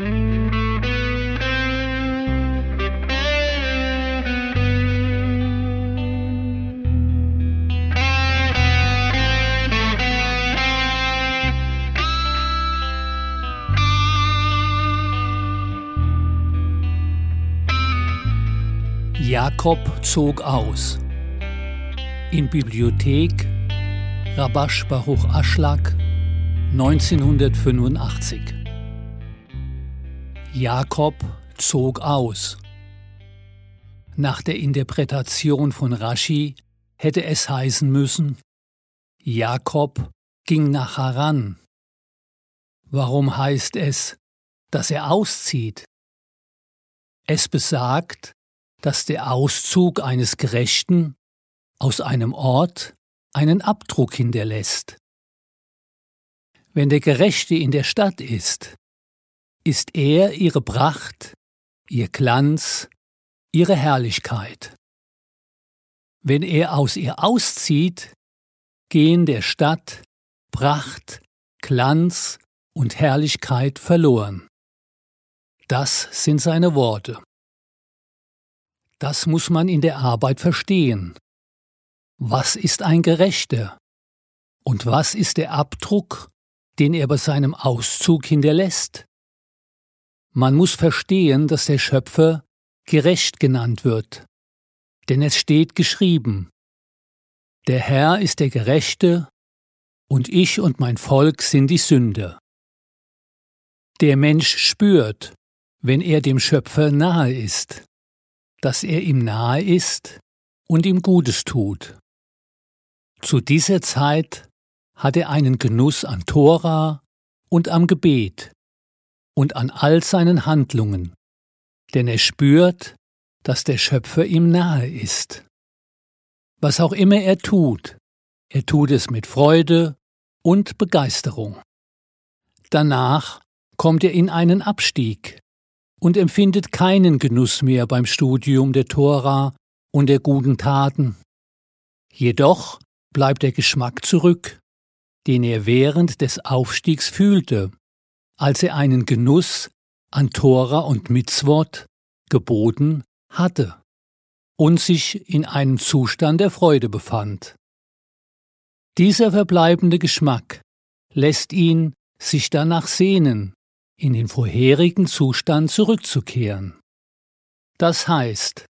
Jakob zog aus. In Bibliothek Rabash Baruch Aschlag 1985 Jakob zog aus. Nach der Interpretation von Rashi hätte es heißen müssen, Jakob ging nach Haran. Warum heißt es, dass er auszieht? Es besagt, dass der Auszug eines Gerechten aus einem Ort einen Abdruck hinterlässt. Wenn der Gerechte in der Stadt ist, ist er ihre Pracht, ihr Glanz, ihre Herrlichkeit. Wenn er aus ihr auszieht, gehen der Stadt Pracht, Glanz und Herrlichkeit verloren. Das sind seine Worte. Das muss man in der Arbeit verstehen. Was ist ein Gerechter? Und was ist der Abdruck, den er bei seinem Auszug hinterlässt? Man muss verstehen, dass der Schöpfer gerecht genannt wird, denn es steht geschrieben, der Herr ist der Gerechte, und ich und mein Volk sind die Sünder. Der Mensch spürt, wenn er dem Schöpfer nahe ist dass er ihm nahe ist und ihm Gutes tut. Zu dieser Zeit hat er einen Genuss an Tora und am Gebet und an all seinen Handlungen, denn er spürt, dass der Schöpfer ihm nahe ist. Was auch immer er tut, er tut es mit Freude und Begeisterung. Danach kommt er in einen Abstieg, und empfindet keinen Genuss mehr beim Studium der Tora und der guten Taten. Jedoch bleibt der Geschmack zurück, den er während des Aufstiegs fühlte, als er einen Genuss an Tora und Mitzvot geboten hatte und sich in einem Zustand der Freude befand. Dieser verbleibende Geschmack lässt ihn sich danach sehnen, in den vorherigen Zustand zurückzukehren. Das heißt,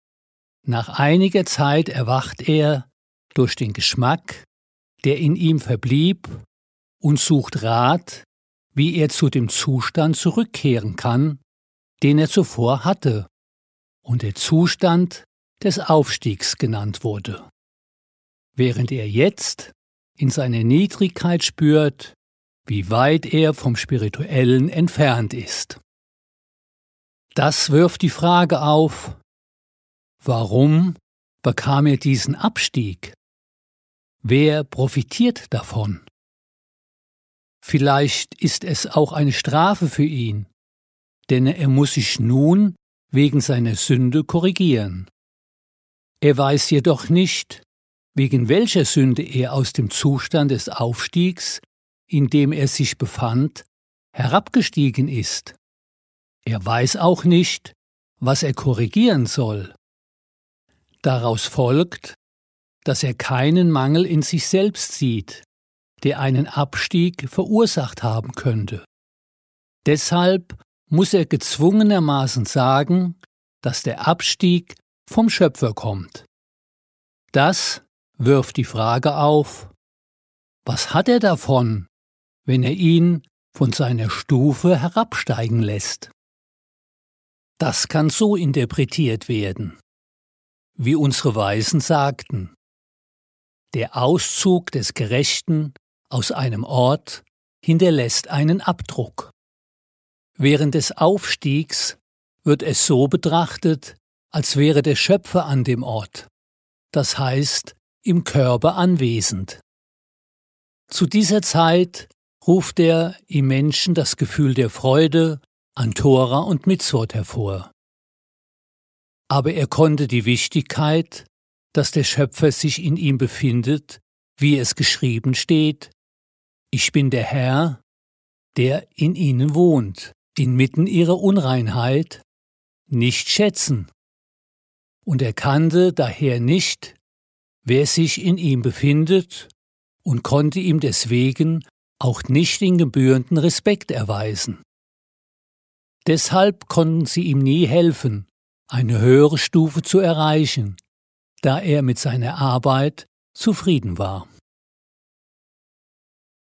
nach einiger Zeit erwacht er durch den Geschmack, der in ihm verblieb, und sucht Rat, wie er zu dem Zustand zurückkehren kann, den er zuvor hatte und der Zustand des Aufstiegs genannt wurde. Während er jetzt in seiner Niedrigkeit spürt, wie weit er vom Spirituellen entfernt ist. Das wirft die Frage auf, warum bekam er diesen Abstieg? Wer profitiert davon? Vielleicht ist es auch eine Strafe für ihn, denn er muss sich nun wegen seiner Sünde korrigieren. Er weiß jedoch nicht, wegen welcher Sünde er aus dem Zustand des Aufstiegs in dem er sich befand, herabgestiegen ist. Er weiß auch nicht, was er korrigieren soll. Daraus folgt, dass er keinen Mangel in sich selbst sieht, der einen Abstieg verursacht haben könnte. Deshalb muss er gezwungenermaßen sagen, dass der Abstieg vom Schöpfer kommt. Das wirft die Frage auf, was hat er davon, wenn er ihn von seiner Stufe herabsteigen lässt. Das kann so interpretiert werden, wie unsere Weisen sagten. Der Auszug des Gerechten aus einem Ort hinterlässt einen Abdruck. Während des Aufstiegs wird es so betrachtet, als wäre der Schöpfer an dem Ort, das heißt im Körper anwesend. Zu dieser Zeit ruft er im Menschen das Gefühl der Freude an Tora und Mitzvot hervor. Aber er konnte die Wichtigkeit, dass der Schöpfer sich in ihm befindet, wie es geschrieben steht, ich bin der Herr, der in ihnen wohnt, inmitten ihrer Unreinheit, nicht schätzen und erkannte daher nicht, wer sich in ihm befindet und konnte ihm deswegen auch nicht den gebührenden Respekt erweisen. Deshalb konnten sie ihm nie helfen, eine höhere Stufe zu erreichen, da er mit seiner Arbeit zufrieden war.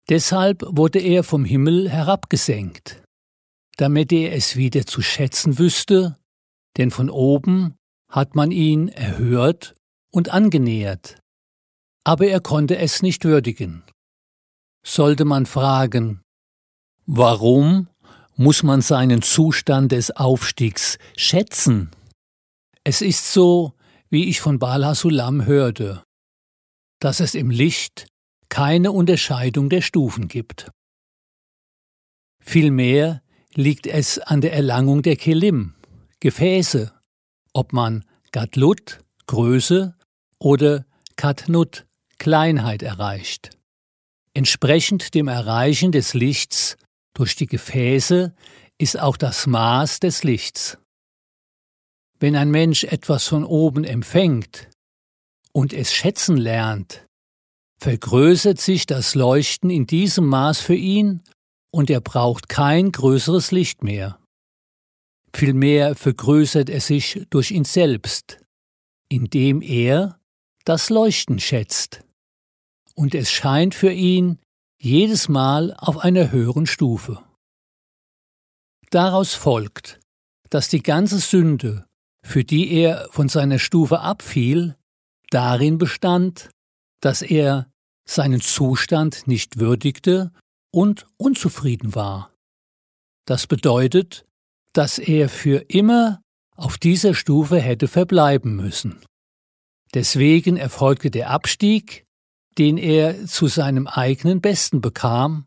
Deshalb wurde er vom Himmel herabgesenkt, damit er es wieder zu schätzen wüsste, denn von oben hat man ihn erhört und angenähert, aber er konnte es nicht würdigen. Sollte man fragen, warum muss man seinen Zustand des Aufstiegs schätzen? Es ist so, wie ich von Bala Sulam hörte, dass es im Licht keine Unterscheidung der Stufen gibt. Vielmehr liegt es an der Erlangung der Kelim, Gefäße, ob man Gatlut, Größe oder Katnut, Kleinheit erreicht. Entsprechend dem Erreichen des Lichts durch die Gefäße ist auch das Maß des Lichts. Wenn ein Mensch etwas von oben empfängt und es schätzen lernt, vergrößert sich das Leuchten in diesem Maß für ihn und er braucht kein größeres Licht mehr. Vielmehr vergrößert er sich durch ihn selbst, indem er das Leuchten schätzt. Und es scheint für ihn jedes Mal auf einer höheren Stufe. Daraus folgt, dass die ganze Sünde, für die er von seiner Stufe abfiel, darin bestand, dass er seinen Zustand nicht würdigte und unzufrieden war. Das bedeutet, dass er für immer auf dieser Stufe hätte verbleiben müssen. Deswegen erfolgte der Abstieg, den er zu seinem eigenen Besten bekam,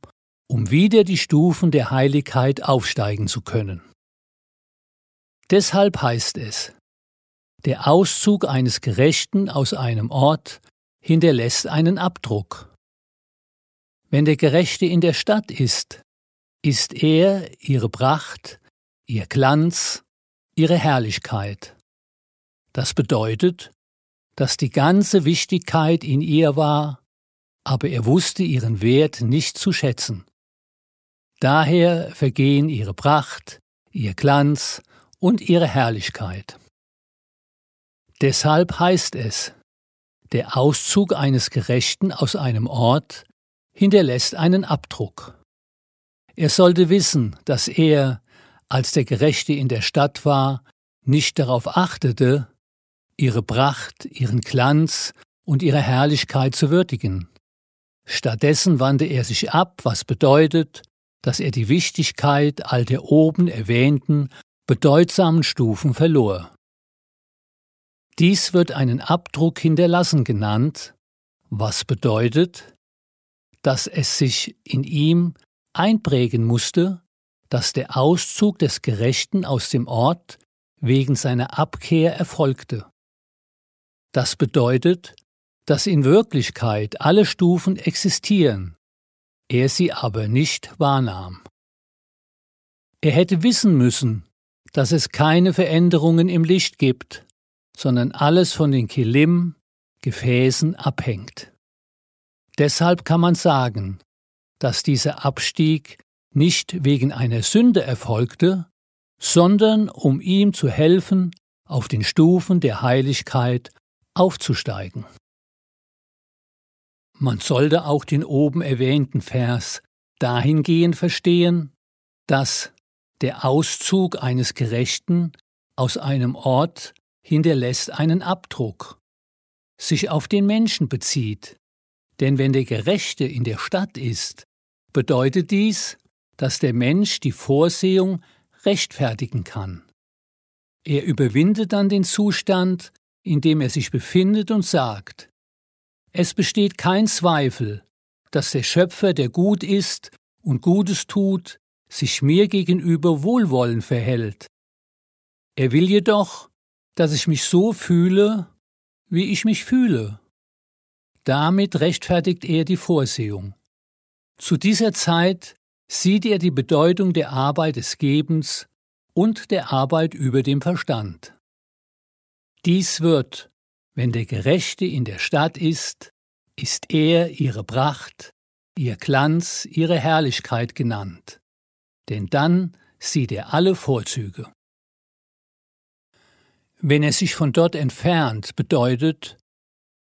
um wieder die Stufen der Heiligkeit aufsteigen zu können. Deshalb heißt es, der Auszug eines Gerechten aus einem Ort hinterlässt einen Abdruck. Wenn der Gerechte in der Stadt ist, ist er ihre Pracht, ihr Glanz, ihre Herrlichkeit. Das bedeutet, dass die ganze Wichtigkeit in ihr war, aber er wusste ihren Wert nicht zu schätzen. Daher vergehen ihre Pracht, ihr Glanz und ihre Herrlichkeit. Deshalb heißt es, der Auszug eines Gerechten aus einem Ort hinterlässt einen Abdruck. Er sollte wissen, dass er, als der Gerechte in der Stadt war, nicht darauf achtete, ihre Pracht, ihren Glanz und ihre Herrlichkeit zu würdigen. Stattdessen wandte er sich ab, was bedeutet, dass er die Wichtigkeit all der oben erwähnten bedeutsamen Stufen verlor. Dies wird einen Abdruck hinterlassen genannt, was bedeutet, dass es sich in ihm einprägen musste, dass der Auszug des Gerechten aus dem Ort wegen seiner Abkehr erfolgte. Das bedeutet, dass in Wirklichkeit alle Stufen existieren, er sie aber nicht wahrnahm. Er hätte wissen müssen, dass es keine Veränderungen im Licht gibt, sondern alles von den Kilim, Gefäßen abhängt. Deshalb kann man sagen, dass dieser Abstieg nicht wegen einer Sünde erfolgte, sondern um ihm zu helfen, auf den Stufen der Heiligkeit aufzusteigen. Man sollte auch den oben erwähnten Vers dahingehend verstehen, dass der Auszug eines Gerechten aus einem Ort hinterlässt einen Abdruck, sich auf den Menschen bezieht. Denn wenn der Gerechte in der Stadt ist, bedeutet dies, dass der Mensch die Vorsehung rechtfertigen kann. Er überwindet dann den Zustand, in dem er sich befindet und sagt, es besteht kein Zweifel, dass der Schöpfer, der gut ist und Gutes tut, sich mir gegenüber wohlwollend verhält. Er will jedoch, dass ich mich so fühle, wie ich mich fühle. Damit rechtfertigt er die Vorsehung. Zu dieser Zeit sieht er die Bedeutung der Arbeit des Gebens und der Arbeit über dem Verstand. Dies wird, wenn der Gerechte in der Stadt ist, ist er ihre Pracht, ihr Glanz, ihre Herrlichkeit genannt, denn dann sieht er alle Vorzüge. Wenn er sich von dort entfernt, bedeutet,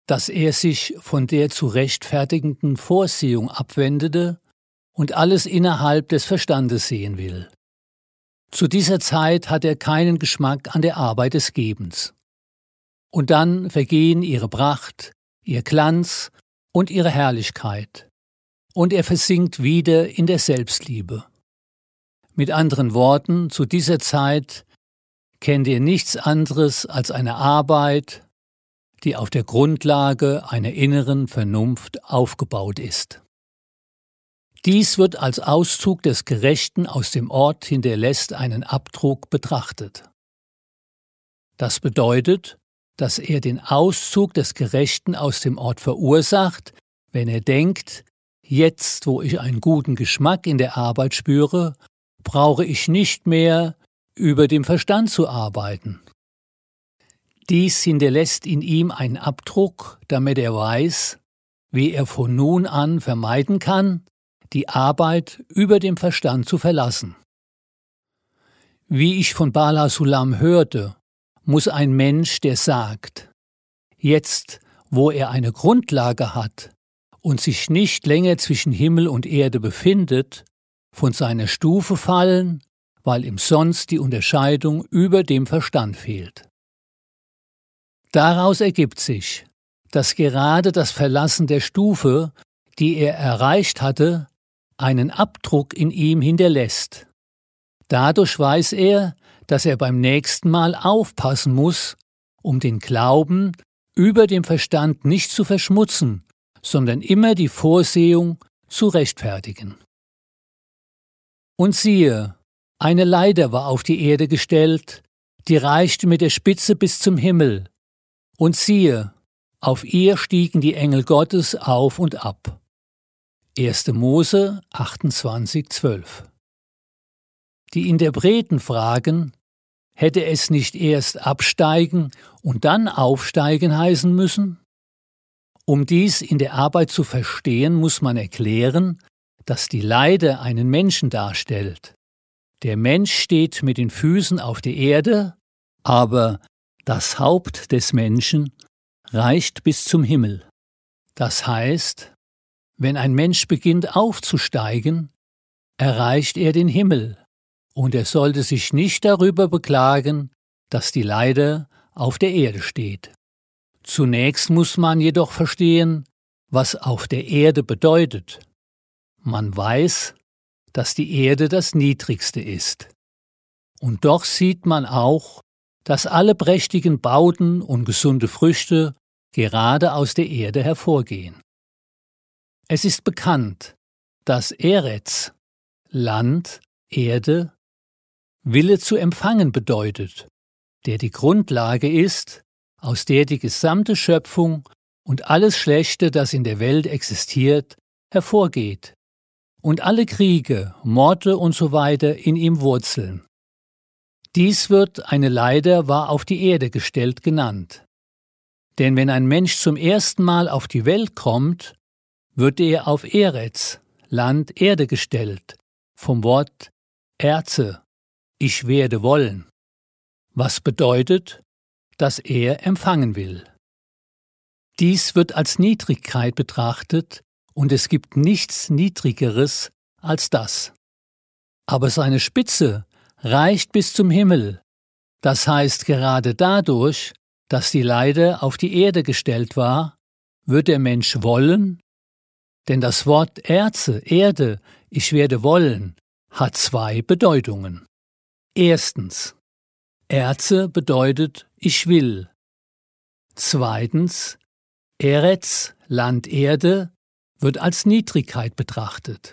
dass er sich von der zu rechtfertigenden Vorsehung abwendete und alles innerhalb des Verstandes sehen will. Zu dieser Zeit hat er keinen Geschmack an der Arbeit des Gebens. Und dann vergehen ihre Pracht, ihr Glanz und ihre Herrlichkeit, und er versinkt wieder in der Selbstliebe. Mit anderen Worten, zu dieser Zeit kennt er nichts anderes als eine Arbeit, die auf der Grundlage einer inneren Vernunft aufgebaut ist. Dies wird als Auszug des Gerechten aus dem Ort hinterlässt einen Abdruck betrachtet. Das bedeutet, dass er den Auszug des Gerechten aus dem Ort verursacht, wenn er denkt, jetzt wo ich einen guten Geschmack in der Arbeit spüre, brauche ich nicht mehr über dem Verstand zu arbeiten. Dies hinterlässt in ihm einen Abdruck, damit er weiß, wie er von nun an vermeiden kann, die Arbeit über dem Verstand zu verlassen. Wie ich von Bala Sulam hörte, muss ein Mensch, der sagt, jetzt, wo er eine Grundlage hat und sich nicht länger zwischen Himmel und Erde befindet, von seiner Stufe fallen, weil ihm sonst die Unterscheidung über dem Verstand fehlt. Daraus ergibt sich, dass gerade das Verlassen der Stufe, die er erreicht hatte, einen Abdruck in ihm hinterlässt. Dadurch weiß er, dass er beim nächsten Mal aufpassen muss, um den Glauben über dem Verstand nicht zu verschmutzen, sondern immer die Vorsehung zu rechtfertigen. Und siehe, eine Leiter war auf die Erde gestellt, die reichte mit der Spitze bis zum Himmel. Und siehe, auf ihr stiegen die Engel Gottes auf und ab. 1. Mose 28, 12. Die Interpreten fragen, hätte es nicht erst absteigen und dann aufsteigen heißen müssen? Um dies in der Arbeit zu verstehen, muss man erklären, dass die Leide einen Menschen darstellt. Der Mensch steht mit den Füßen auf der Erde, aber das Haupt des Menschen reicht bis zum Himmel. Das heißt, wenn ein Mensch beginnt aufzusteigen, erreicht er den Himmel, und er sollte sich nicht darüber beklagen, dass die Leiter auf der Erde steht. Zunächst muss man jedoch verstehen, was auf der Erde bedeutet. Man weiß, dass die Erde das niedrigste ist. Und doch sieht man auch, dass alle prächtigen Bauten und gesunde Früchte gerade aus der Erde hervorgehen. Es ist bekannt, dass Eretz, Land, Erde, Wille zu empfangen bedeutet, der die Grundlage ist, aus der die gesamte Schöpfung und alles Schlechte, das in der Welt existiert, hervorgeht und alle Kriege, Morde und so weiter in ihm wurzeln. Dies wird eine Leiter war auf die Erde gestellt genannt. Denn wenn ein Mensch zum ersten Mal auf die Welt kommt, wird er auf Eretz, Land Erde gestellt, vom Wort Erze, ich werde wollen, was bedeutet, dass er empfangen will. Dies wird als Niedrigkeit betrachtet, und es gibt nichts Niedrigeres als das. Aber seine Spitze reicht bis zum Himmel, das heißt gerade dadurch, dass die Leiter auf die Erde gestellt war, wird der Mensch wollen, denn das Wort Erze, Erde, ich werde wollen, hat zwei Bedeutungen. Erstens, Erze bedeutet ich will. Zweitens, Eretz, Land Erde, wird als Niedrigkeit betrachtet.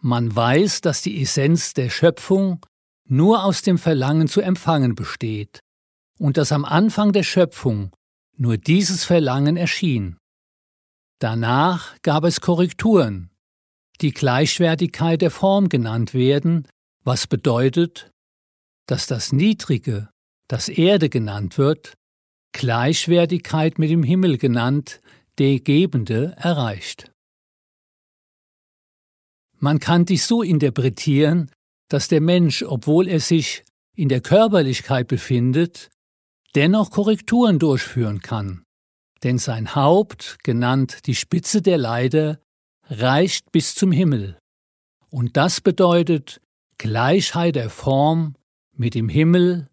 Man weiß, dass die Essenz der Schöpfung nur aus dem Verlangen zu empfangen besteht und dass am Anfang der Schöpfung nur dieses Verlangen erschien. Danach gab es Korrekturen, die Gleichwertigkeit der Form genannt werden, was bedeutet, dass das Niedrige, das Erde genannt wird, Gleichwertigkeit mit dem Himmel genannt, der Gebende erreicht. Man kann dies so interpretieren, dass der Mensch, obwohl er sich in der Körperlichkeit befindet, dennoch Korrekturen durchführen kann, denn sein Haupt, genannt die Spitze der Leiter, reicht bis zum Himmel. Und das bedeutet Gleichheit der Form mit dem Himmel,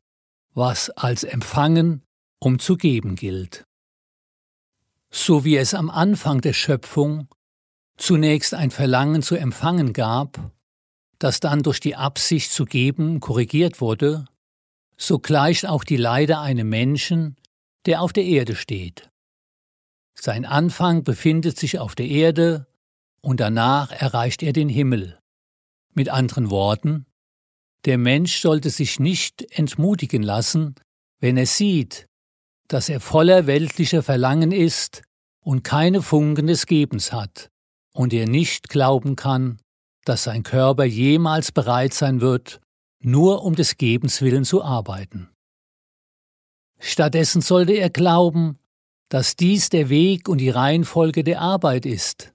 was als empfangen um zu geben gilt. So wie es am Anfang der Schöpfung zunächst ein Verlangen zu empfangen gab, das dann durch die Absicht zu geben korrigiert wurde, so gleicht auch die Leide einem Menschen, der auf der Erde steht. Sein Anfang befindet sich auf der Erde und danach erreicht er den Himmel. Mit anderen Worten, der Mensch sollte sich nicht entmutigen lassen, wenn er sieht, dass er voller weltlicher Verlangen ist und keine Funken des Gebens hat, und er nicht glauben kann, dass sein Körper jemals bereit sein wird, nur um des Gebens willen zu arbeiten. Stattdessen sollte er glauben, dass dies der Weg und die Reihenfolge der Arbeit ist,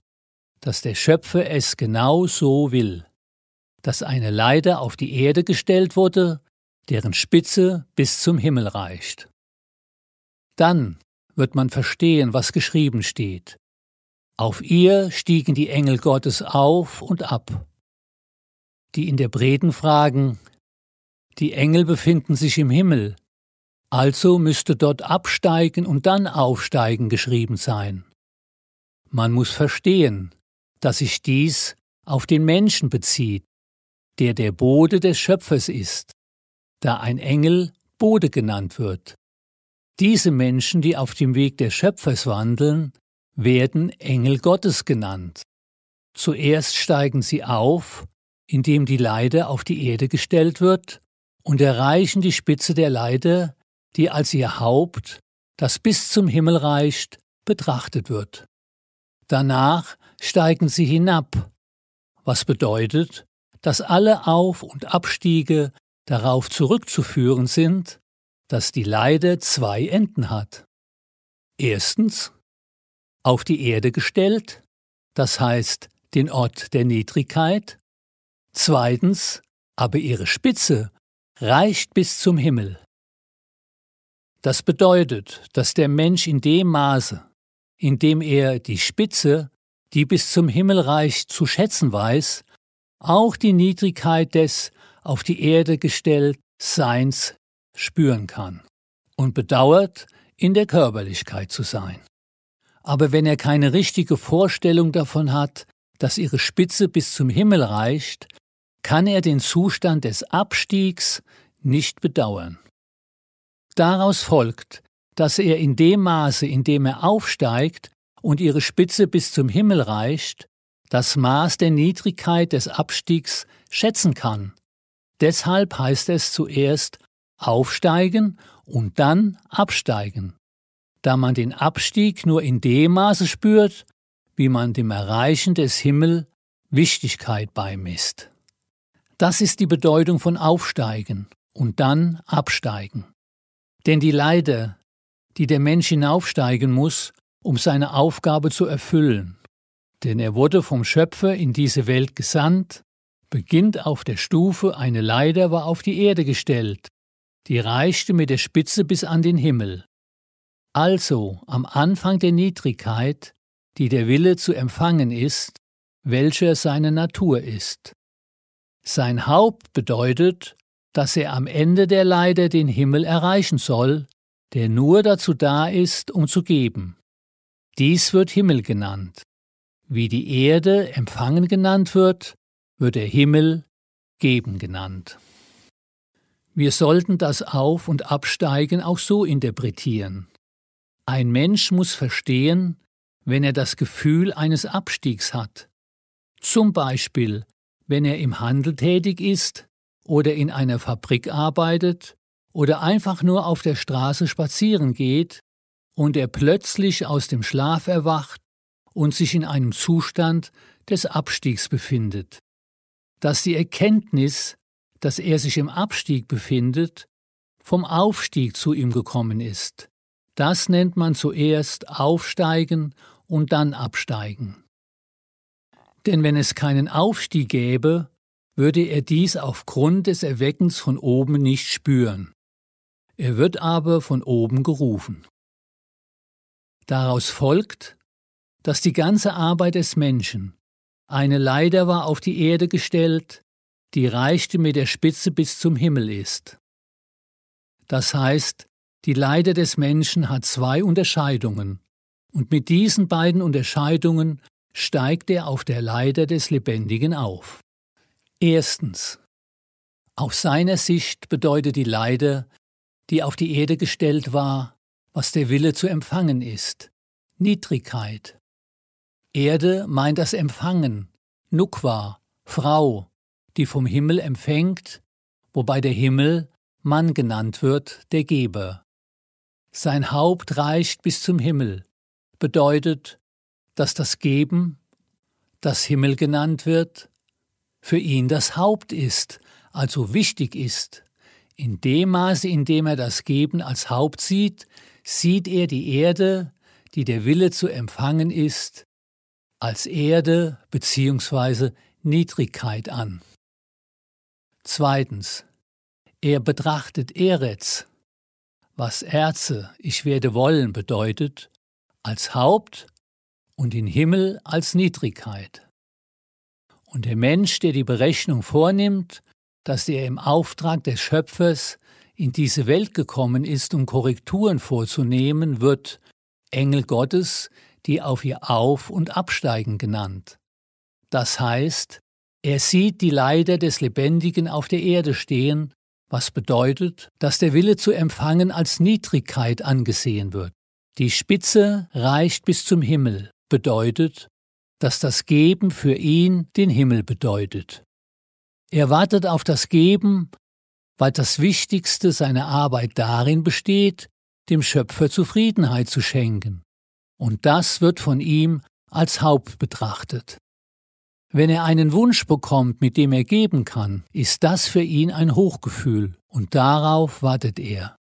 dass der Schöpfer es genau so will, dass eine Leiter auf die Erde gestellt wurde, deren Spitze bis zum Himmel reicht. Dann wird man verstehen, was geschrieben steht. Auf ihr stiegen die Engel Gottes auf und ab. Die Interpreten fragen, die Engel befinden sich im Himmel, also müsste dort absteigen und dann aufsteigen geschrieben sein. Man muss verstehen, dass sich dies auf den Menschen bezieht, der der Bode des Schöpfers ist, da ein Engel Bode genannt wird. Diese Menschen, die auf dem Weg des Schöpfers wandeln, werden Engel Gottes genannt. Zuerst steigen sie auf, indem die Leiter auf die Erde gestellt wird, und erreichen die Spitze der Leiter, die als ihr Haupt, das bis zum Himmel reicht, betrachtet wird. Danach steigen sie hinab, was bedeutet, dass alle Auf- und Abstiege darauf zurückzuführen sind, dass die Leide zwei Enden hat. Erstens auf die Erde gestellt, das heißt den Ort der Niedrigkeit. Zweitens aber ihre Spitze reicht bis zum Himmel. Das bedeutet, dass der Mensch in dem Maße, in dem er die Spitze, die bis zum Himmel reicht, zu schätzen weiß, auch die Niedrigkeit des auf die Erde gestellt Seins spüren kann und bedauert, in der Körperlichkeit zu sein. Aber wenn er keine richtige Vorstellung davon hat, dass ihre Spitze bis zum Himmel reicht, kann er den Zustand des Abstiegs nicht bedauern. Daraus folgt, dass er in dem Maße, in dem er aufsteigt und ihre Spitze bis zum Himmel reicht, das Maß der Niedrigkeit des Abstiegs schätzen kann. Deshalb heißt es zuerst aufsteigen und dann absteigen, da man den Abstieg nur in dem Maße spürt, wie man dem Erreichen des Himmel Wichtigkeit beimisst. Das ist die Bedeutung von aufsteigen und dann absteigen. Denn die Leiter, die der Mensch hinaufsteigen muss, um seine Aufgabe zu erfüllen, denn er wurde vom Schöpfer in diese Welt gesandt, beginnt auf der Stufe, eine Leiter war auf die Erde gestellt, die reichte mit der Spitze bis an den Himmel. Also am Anfang der Niedrigkeit, die der Wille zu empfangen ist, welcher seine Natur ist. Sein Haupt bedeutet, dass er am Ende der Leiter den Himmel erreichen soll, der nur dazu da ist, um zu geben. Dies wird Himmel genannt. Wie die Erde empfangen genannt wird, wird der Himmel geben genannt. Wir sollten das Auf- und Absteigen auch so interpretieren. Ein Mensch muss verstehen, wenn er das Gefühl eines Abstiegs hat. Zum Beispiel, wenn er im Handel tätig ist oder in einer Fabrik arbeitet oder einfach nur auf der Straße spazieren geht und er plötzlich aus dem Schlaf erwacht und sich in einem Zustand des Abstiegs befindet, dass die Erkenntnis, dass er sich im Abstieg befindet, vom Aufstieg zu ihm gekommen ist. Das nennt man zuerst Aufsteigen und dann Absteigen. Denn wenn es keinen Aufstieg gäbe, würde er dies aufgrund des Erweckens von oben nicht spüren. Er wird aber von oben gerufen. Daraus folgt, dass die ganze Arbeit des Menschen eine Leiter war auf die Erde gestellt, die reichte mit der Spitze bis zum Himmel ist. Das heißt, die Leiter des Menschen hat zwei Unterscheidungen, und mit diesen beiden Unterscheidungen steigt er auf der Leiter des Lebendigen auf. Erstens. Aus seiner Sicht bedeutet die Leiter, die auf die Erde gestellt war, was der Wille zu empfangen ist, Niedrigkeit. Erde meint das Empfangen, Nukwa, Frau, die vom Himmel empfängt, wobei der Himmel Mann genannt wird, der Geber. Sein Haupt reicht bis zum Himmel, bedeutet, dass das Geben, das Himmel genannt wird, für ihn das Haupt ist, also wichtig ist. In dem Maße, in dem er das Geben als Haupt sieht, sieht er die Erde, die der Wille zu empfangen ist, als Erde bzw. Niedrigkeit an. Zweitens. Er betrachtet Eretz, was Erze, ich werde wollen bedeutet, als Haupt und den Himmel als Niedrigkeit. Und der Mensch, der die Berechnung vornimmt, dass er im Auftrag des Schöpfers in diese Welt gekommen ist, um Korrekturen vorzunehmen, wird Engel Gottes, die auf ihr Auf- und Absteigen genannt. Das heißt, er sieht die Leiter des Lebendigen auf der Erde stehen, was bedeutet, dass der Wille zu empfangen als Niedrigkeit angesehen wird. Die Spitze reicht bis zum Himmel, bedeutet, dass das Geben für ihn den Himmel bedeutet. Er wartet auf das Geben, weil das Wichtigste seiner Arbeit darin besteht, dem Schöpfer Zufriedenheit zu schenken. Und das wird von ihm als Haupt betrachtet. Wenn er einen Wunsch bekommt, mit dem er geben kann, ist das für ihn ein Hochgefühl, und darauf wartet er.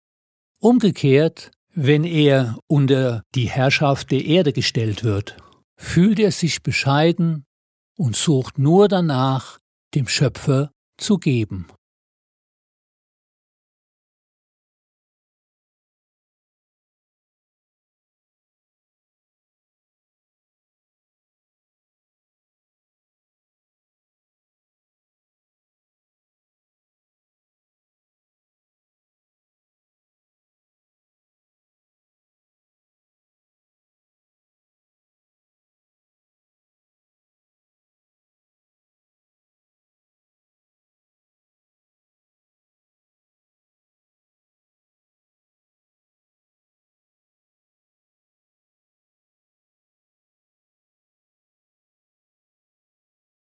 Umgekehrt, wenn er unter die Herrschaft der Erde gestellt wird, fühlt er sich bescheiden und sucht nur danach, dem Schöpfer zu geben.